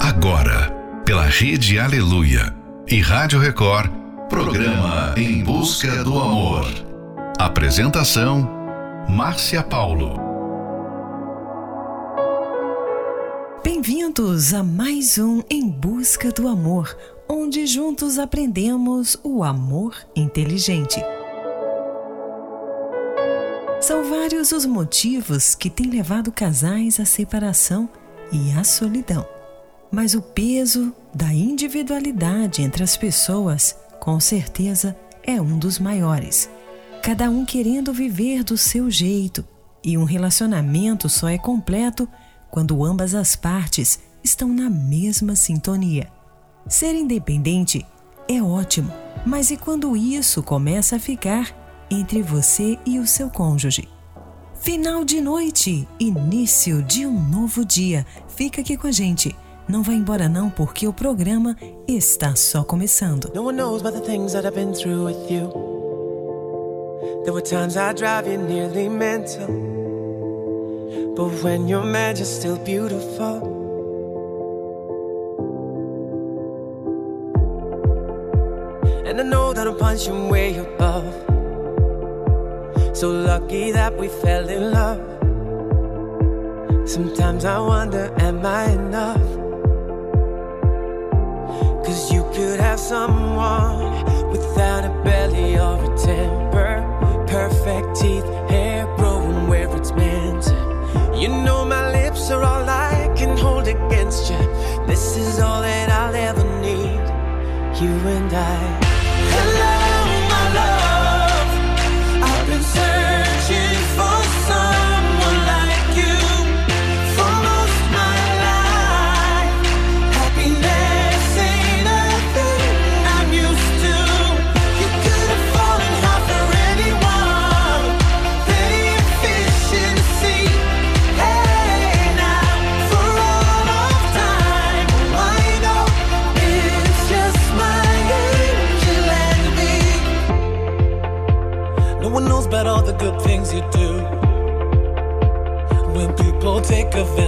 Agora, pela Rede Aleluia e Rádio Record, programa Em Busca do Amor. Apresentação: Márcia Paulo. Bem-vindos a mais um Em Busca do Amor, onde juntos aprendemos o amor inteligente. São vários os motivos que têm levado casais à separação e à solidão. Mas o peso da individualidade entre as pessoas, com certeza, é um dos maiores. Cada um querendo viver do seu jeito, e um relacionamento só é completo quando ambas as partes estão na mesma sintonia. Ser independente é ótimo, mas e quando isso começa a ficar entre você e o seu cônjuge? Final de noite, início de um novo dia. Fica aqui com a gente. Não vai embora não, porque o programa está só começando. No one knows about the things that I've been through with you. There were times I drive you nearly mental. But when you're mad, you're still beautiful. And I know that I'm punching way above. So lucky that we fell in love. Sometimes I wonder, am I enough? Perfect teeth, hair growing where it's meant. You know my lips are all I can hold against you. This is all that I'll ever need. You and I.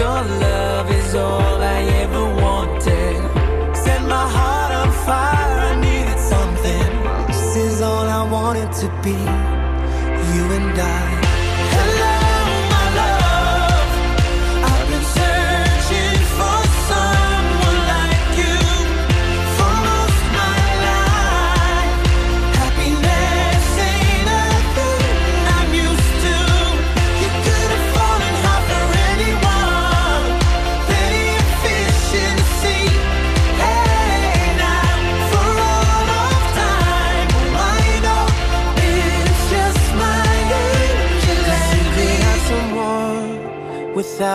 your love is all I ever wanted. Set my heart on fire, I needed something. This is all I wanted to be, you and I.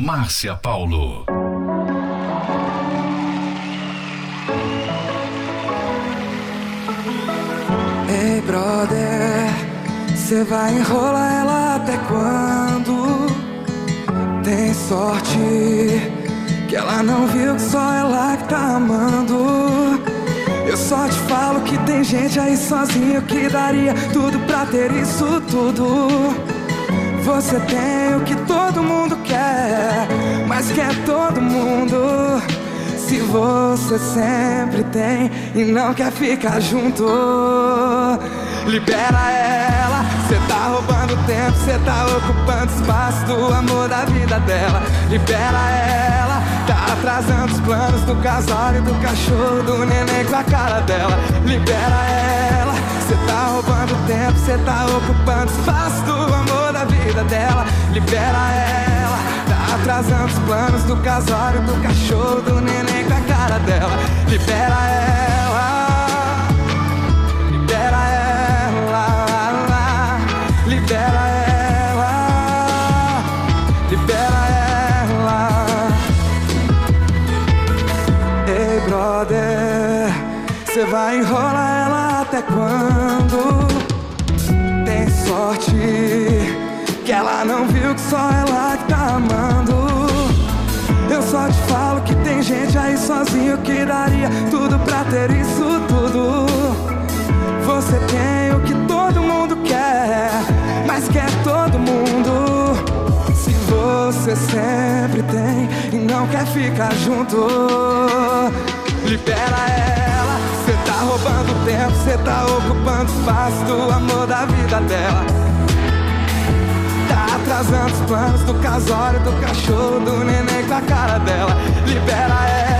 Márcia Paulo. Ei, brother, você vai enrolar ela até quando? Tem sorte que ela não viu que só ela que tá amando. Eu só te falo que tem gente aí sozinho que daria tudo pra ter isso tudo. Você tem o que todo mundo mas quer todo mundo. Se você sempre tem e não quer ficar junto, libera ela. Cê tá roubando tempo, cê tá ocupando espaço do amor da vida dela. Libera ela, tá atrasando os planos do casório, do cachorro, do neném com a cara dela. Libera ela, cê tá roubando tempo, cê tá ocupando espaço do amor da vida dela. Libera ela, atrasando os planos do casório, do cachorro, do neném com a cara dela. Libera ela, libera ela, libera ela, libera ela. Ei, brother, cê vai enrolar ela até quando? Tem sorte que ela não viu que só ela sozinho que daria tudo pra ter isso tudo. Você tem o que todo mundo quer, mas quer todo mundo. Se você sempre tem e não quer ficar junto, libera ela. Cê tá roubando tempo, cê tá ocupando espaço do amor da vida dela. Tá atrasando os planos do casório, do cachorro, do neném com a cara dela. Libera ela,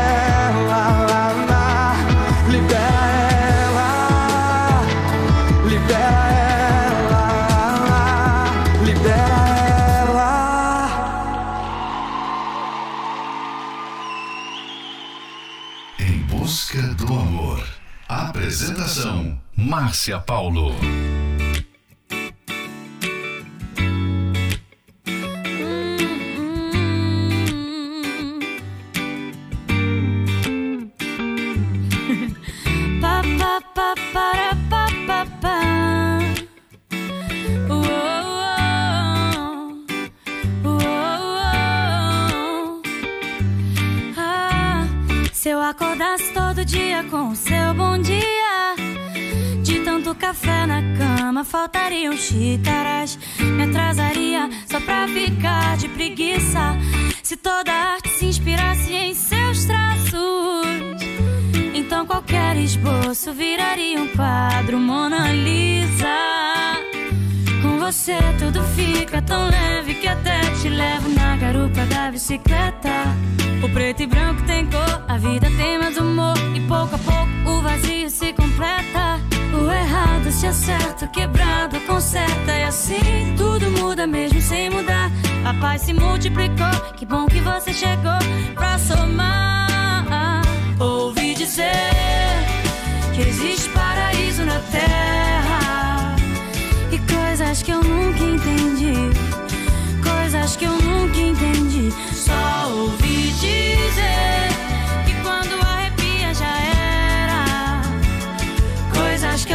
Márcia Paulo.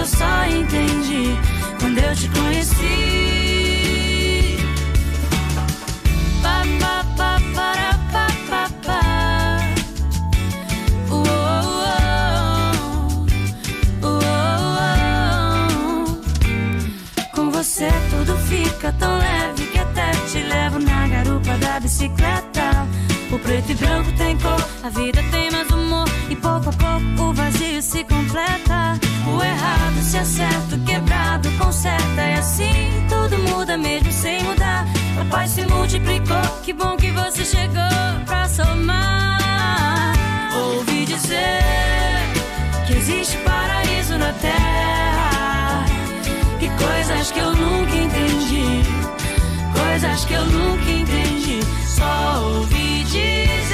Eu só entendi quando eu te conheci. Pa, pa, pa, para, pa, pa, pa. Uou, uou, Com você tudo fica tão leve que até te levo na garupa da bicicleta. O preto e branco tem cor, a vida tem mais humor e pouco a pouco o vazio se completa. O errado se acerto, quebrado, conserta. E assim tudo muda mesmo sem mudar. A paz se multiplicou, que bom que você chegou pra somar. Ouvi dizer que existe paraíso na terra. E coisas que eu nunca entendi. Coisas que eu nunca entendi. Só ouvi dizer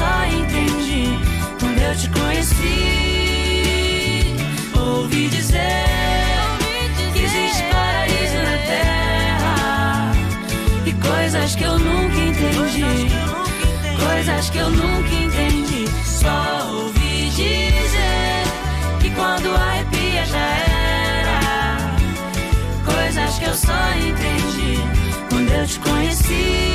só entendi quando eu te conheci. Ouvi dizer que existe paraíso na terra. E coisas que eu nunca entendi. Coisas que eu nunca entendi. Só ouvi dizer que quando arrepia já era. Coisas que eu só entendi quando eu te conheci.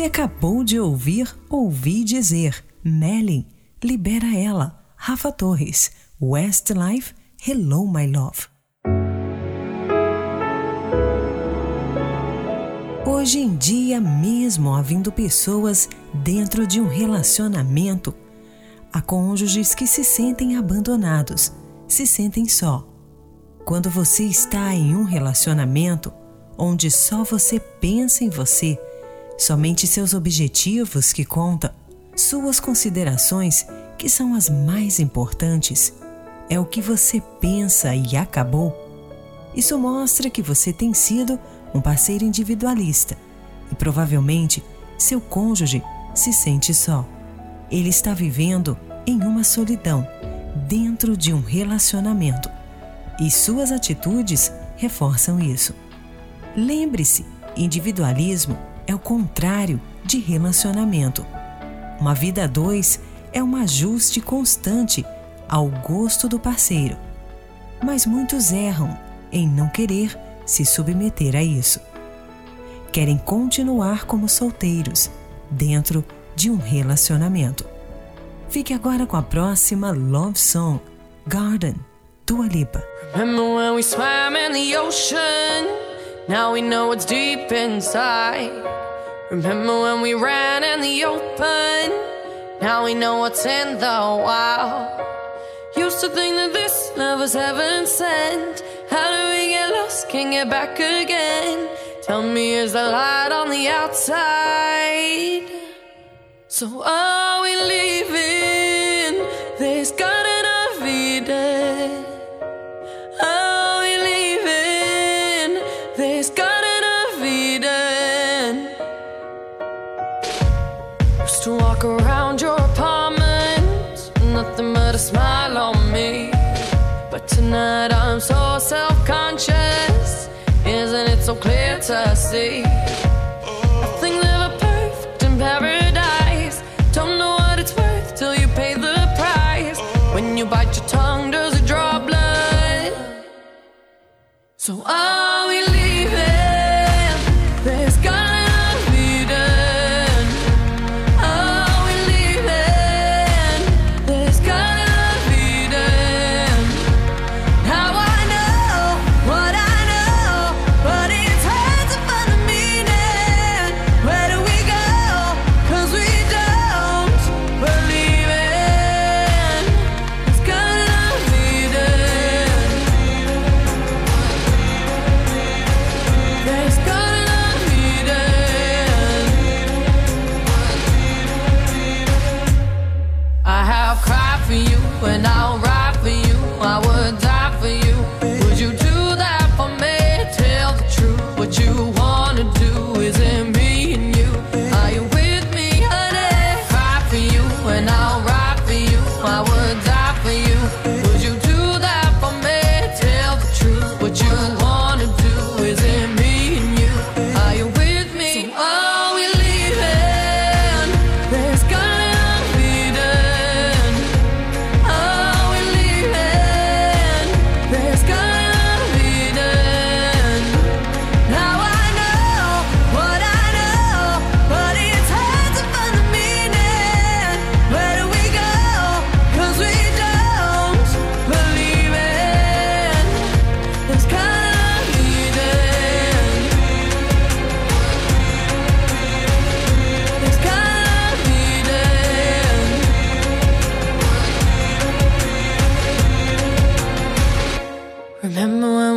Você acabou de ouvir Ouvi Dizer, Melly, Libera Ela, Rafa Torres, Westlife, Hello My Love. Hoje em dia, mesmo havendo pessoas dentro de um relacionamento, há cônjuges que se sentem abandonados, se sentem só. Quando você está em um relacionamento onde só você pensa em você, somente seus objetivos que contam, suas considerações que são as mais importantes, é o que você pensa e acabou. Isso mostra que você tem sido um parceiro individualista e provavelmente seu cônjuge se sente só. Ele está vivendo em uma solidão dentro de um relacionamento e suas atitudes reforçam isso. Lembre-se, individualismo é o contrário de relacionamento. Uma vida a dois é um ajuste constante ao gosto do parceiro. Mas muitos erram em não querer se submeter a isso. Querem continuar como solteiros dentro de um relacionamento. Fique agora com a próxima Love Song, Garden, Dua Lipa. Remember when we swam in the ocean? Now we know what's deep inside. Remember when we ran in the open? Now we know what's in the wild. Used to think that this love was heaven sent. How do we get lost? Can't get back again. Tell me, is the light on the outside? So are we leaving Tonight I'm so self conscious. Isn't it so clear to see? Nothing's ever perfect in paradise. Don't know what it's worth till you pay the price. When you bite your tongue, does it draw blood? So are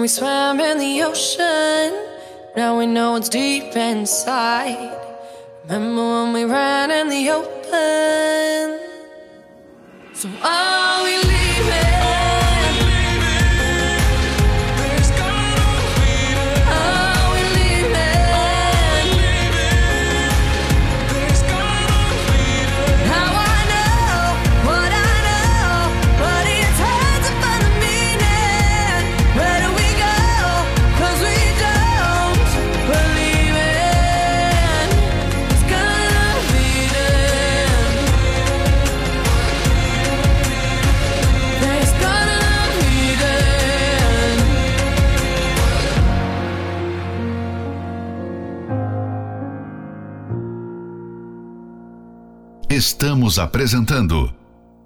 we swam in the ocean? Now we know it's deep inside. Remember when we ran in the open? So are we Estamos apresentando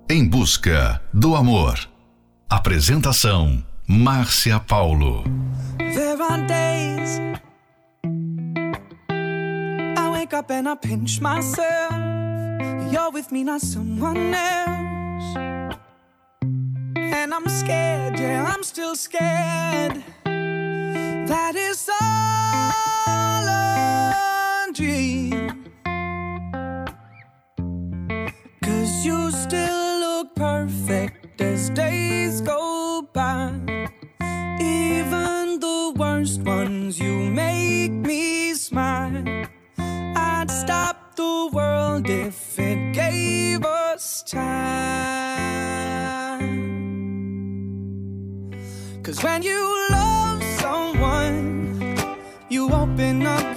Em Busca do Amor. Apresentação: Márcia Paulo. There are days I wake up and I pinch myself. You're with me, not someone else. And I'm scared, yeah, I'm still scared. That is all a dream. Cause you still look perfect as days go by. Even the worst ones, you make me smile. I'd stop the world if it gave us time. Cause when you love someone, you open up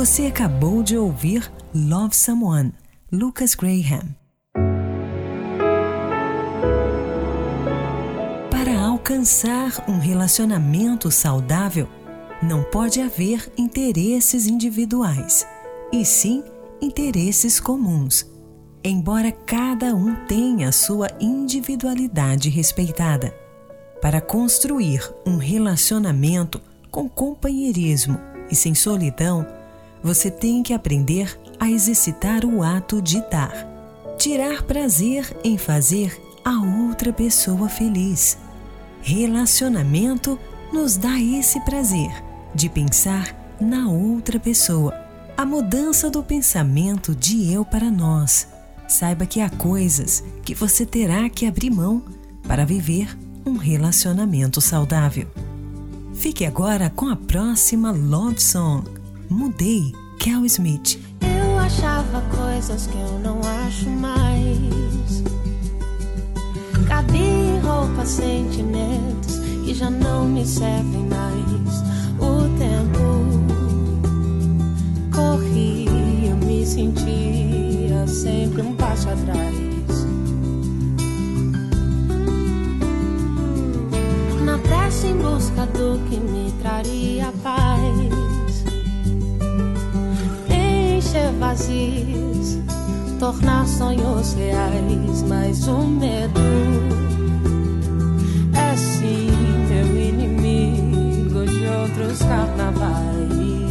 Você acabou de ouvir Love Someone, Lucas Graham. Para alcançar um relacionamento saudável, não pode haver interesses individuais, e sim interesses comuns. Embora cada um tenha sua individualidade respeitada, para construir um relacionamento com companheirismo e sem solidão, você tem que aprender a exercitar o ato de dar. Tirar prazer em fazer a outra pessoa feliz. Relacionamento nos dá esse prazer de pensar na outra pessoa. A mudança do pensamento de eu para nós. Saiba que há coisas que você terá que abrir mão para viver um relacionamento saudável. Fique agora com a próxima Love Song. Mudei, Kel Smith. Eu achava coisas que eu não acho mais. Cabia em roupas, sentimentos que já não me servem mais. O tempo corria, me sentia sempre um passo atrás. Pressa em busca do que me traria paz. Encher vazios, tornar sonhos reais, mas o medo é sim meu inimigo de outros carnavais.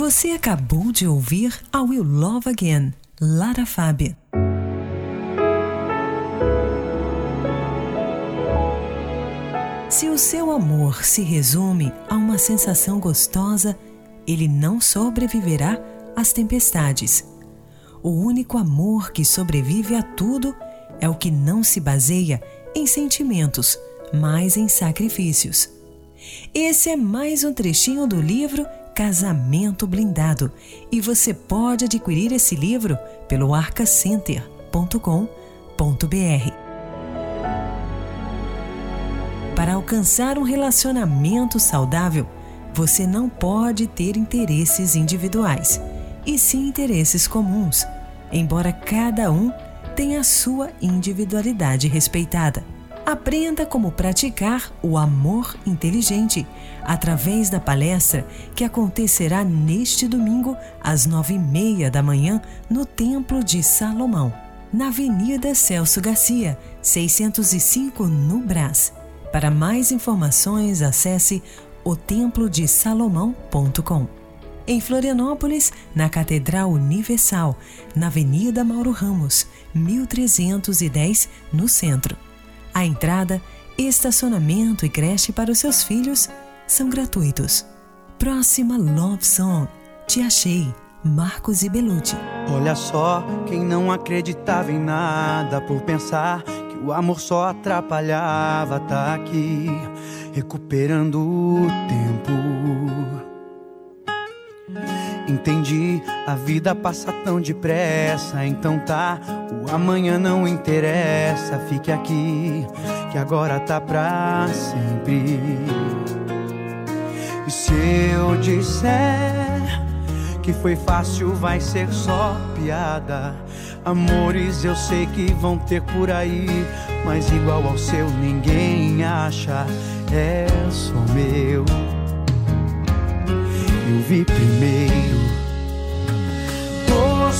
Você acabou de ouvir I Will Love Again, Lara Fabian. Se o seu amor se resume a uma sensação gostosa, ele não sobreviverá às tempestades. O único amor que sobrevive a tudo é o que não se baseia em sentimentos, mas em sacrifícios. Esse é mais um trechinho do livro Casamento Blindado e você pode adquirir esse livro pelo arcacenter.com.br. Para alcançar um relacionamento saudável, você não pode ter interesses individuais, e sim interesses comuns, embora cada um tenha a sua individualidade respeitada. Aprenda como praticar o amor inteligente através da palestra que acontecerá neste domingo às nove e meia da manhã no Templo de Salomão, na Avenida Celso Garcia, 605 no Brás. Para mais informações, acesse otemplodesalomão.com. Em Florianópolis, na Catedral Universal, na Avenida Mauro Ramos, 1310, no centro. A entrada, estacionamento e creche para os seus filhos são gratuitos. Próxima Love Song. Te achei, Marcos e Belucci. Olha só, quem não acreditava em nada por pensar que o amor só atrapalhava, tá aqui, recuperando o tempo. Entendi, a vida passa tão depressa, então tá, o amanhã não interessa, fique aqui, que agora tá pra sempre. E se eu disser que foi fácil, vai ser só piada. Amores eu sei que vão ter por aí, mas igual ao seu ninguém acha, é só meu. Eu vi primeiro.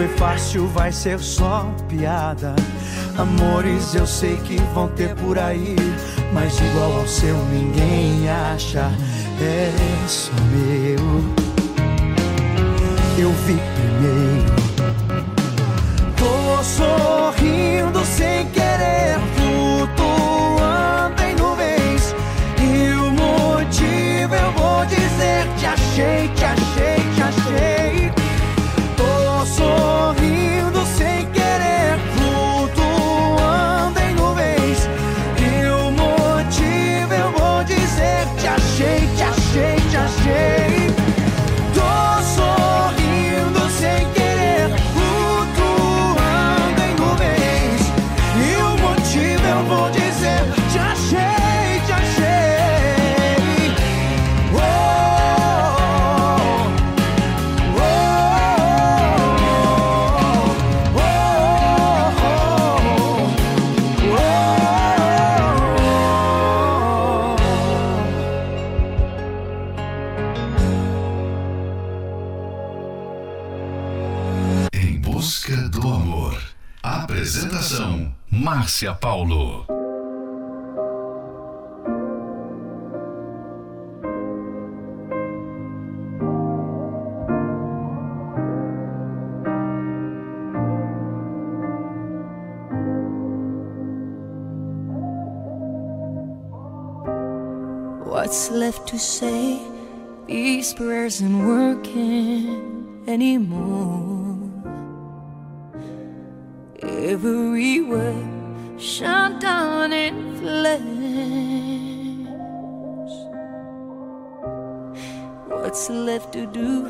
foi fácil vai ser só piada. Amores eu sei que vão ter por aí, mas igual ao seu ninguém acha. É só meu. Eu vi primeiro. Tô sorrindo sem querer, Márcia Paulo. What's left to say? These prayers aren't working anymore. Every word shut down in flames. What's left to do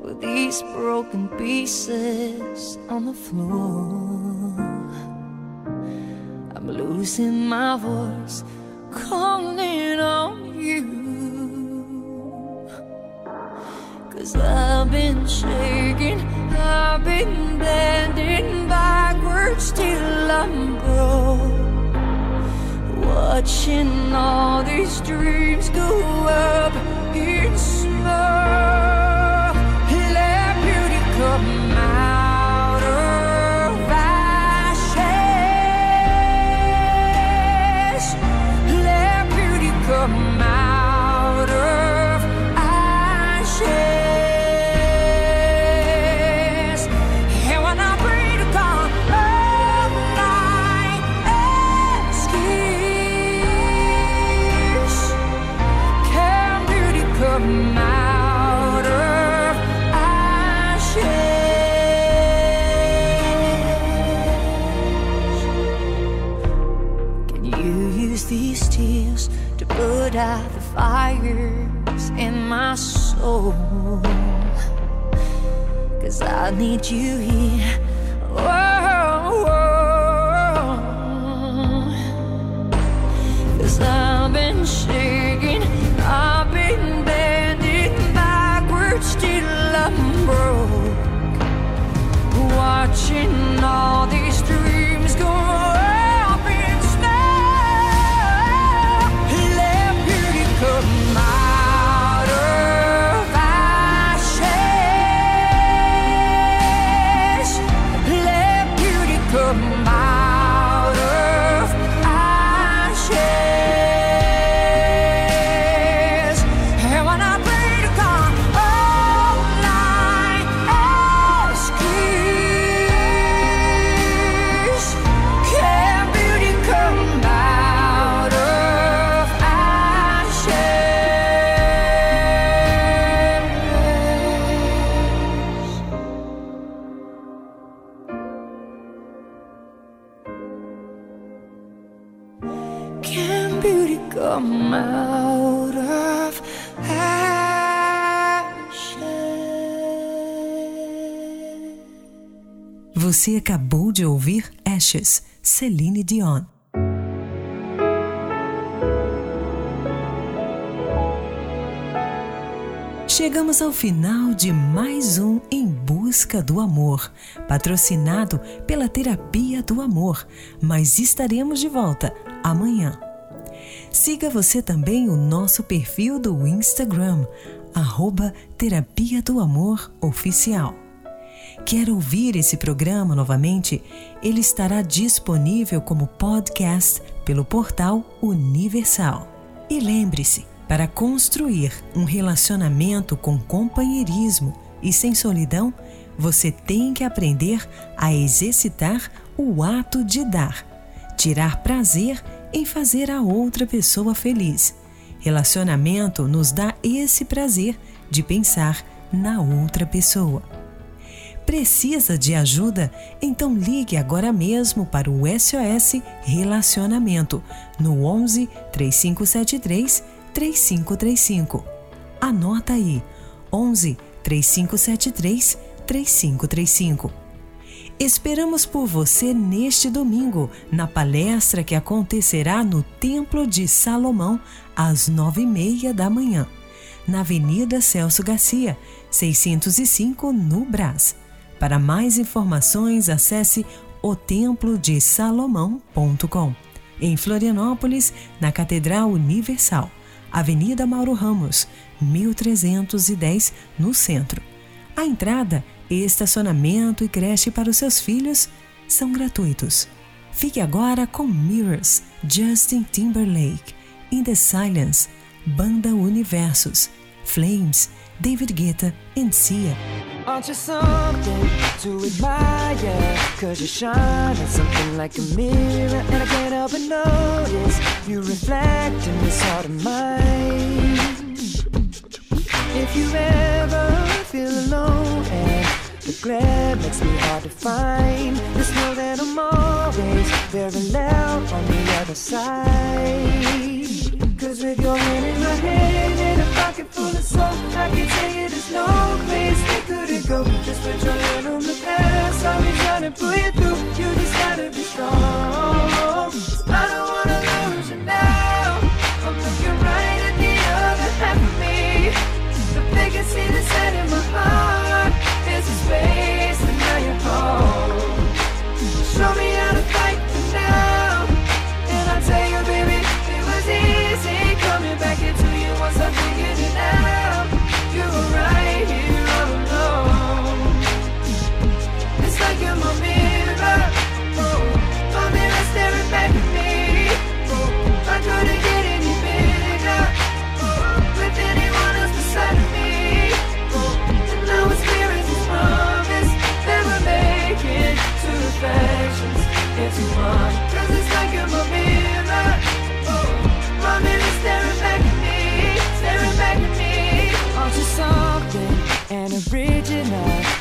with these broken pieces on the floor? I'm losing my voice, calling on you. Cause I've been shaking, I've been bending backwards till I'm broke. Watching all these dreams go up in smoke. Soul? Cause I need you here. Whoa, Você acabou de ouvir Ashes, Celine Dion. Chegamos ao final de mais um Em Busca do Amor, patrocinado pela Terapia do Amor, mas estaremos de volta amanhã. Siga você também o nosso perfil do Instagram, arroba Terapia do Amor Oficial. Quer ouvir esse programa novamente? Ele estará disponível como podcast pelo portal Universal. E lembre-se, para construir um relacionamento com companheirismo e sem solidão, você tem que aprender a exercitar o ato de dar, tirar prazer em fazer a outra pessoa feliz. Relacionamento nos dá esse prazer de pensar na outra pessoa. Precisa de ajuda? Então ligue agora mesmo para o SOS Relacionamento no 11 3573 3535. Anota aí: 11 3573 3535. Esperamos por você neste domingo, na palestra que acontecerá no Templo de Salomão, às nove e meia da manhã, na Avenida Celso Garcia, 605, no Brás. Para mais informações, acesse otemplodesalomão.com. Em Florianópolis, na Catedral Universal, Avenida Mauro Ramos, 1310, no centro. A entrada, estacionamento e creche para os seus filhos são gratuitos. Fique agora com Mirrors, Justin Timberlake, In the Silence, Banda Universos, Flames, David Guetta and Sia. Aren't you something to admire? Cause you shine at something like a mirror, and I can't help but notice you reflect in this heart of mine. If you ever feel alone and the glare makes me hard to find, just know that I'm always very loud on the other side. Cause with your hand in my hand pocket full of soul, I can tell you there's no place we couldn't go. Just put your hand on the past, I'll be trying to pull you through. You just gotta be strong. I don't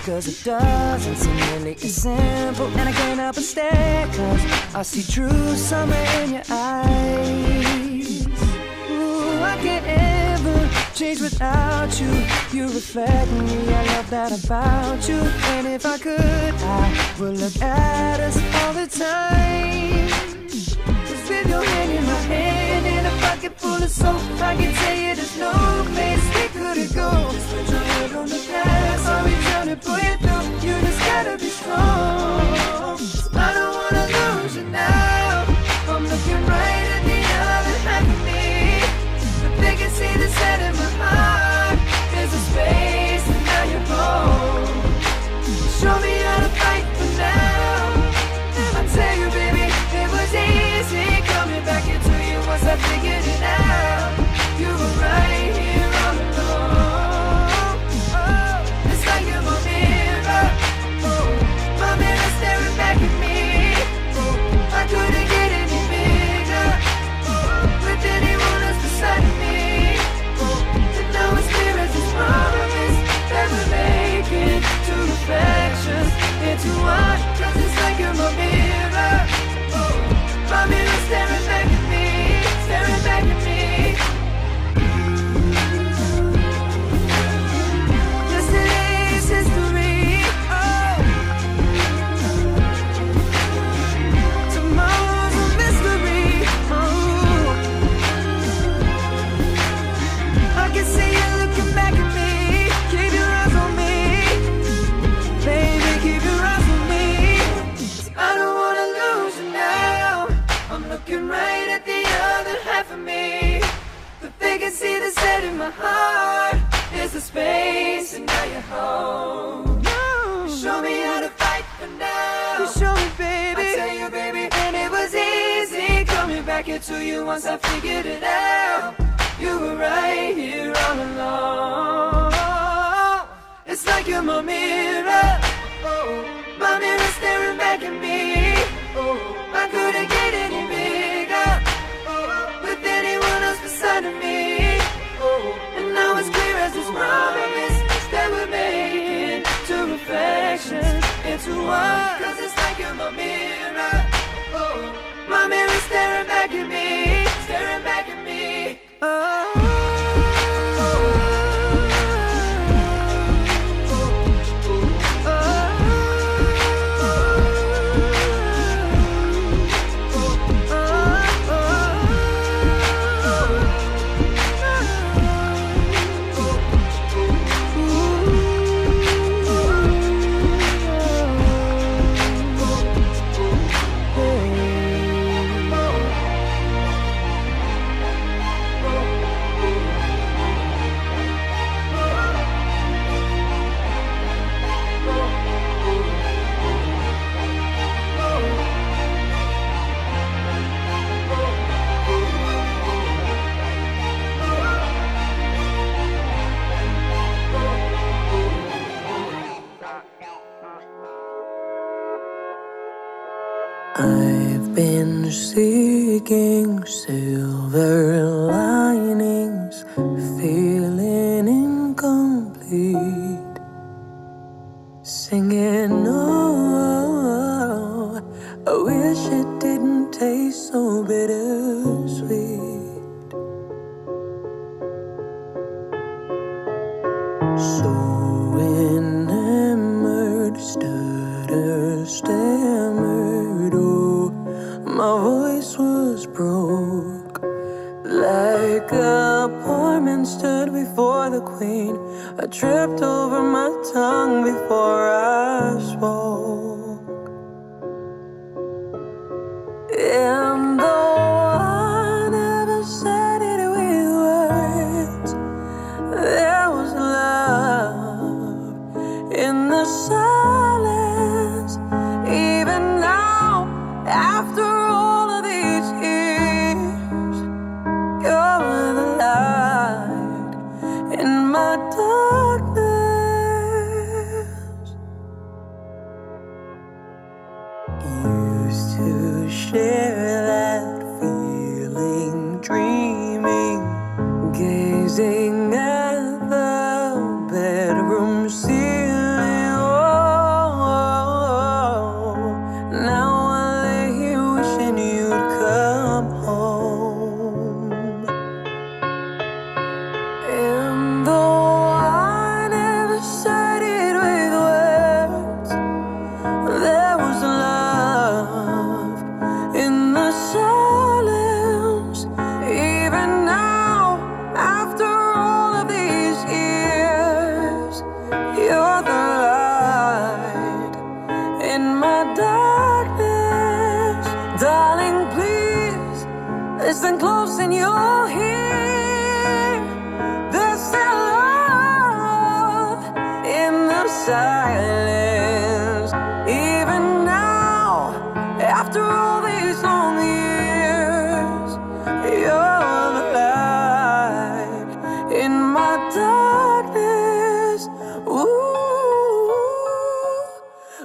Cause it doesn't seem really as simple. And I can't help but cause I see true summer in your eyes. Ooh, I can't change without you. You reflect me, I love that about you. And if I could, I would look at us all the time. Cause with your hand in my hand and a pocket full of soap, I can tell you there's no place we couldn't go. Just put your head on the past, I'll be trying to pull you through. You just gotta be strong.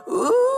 Ooh,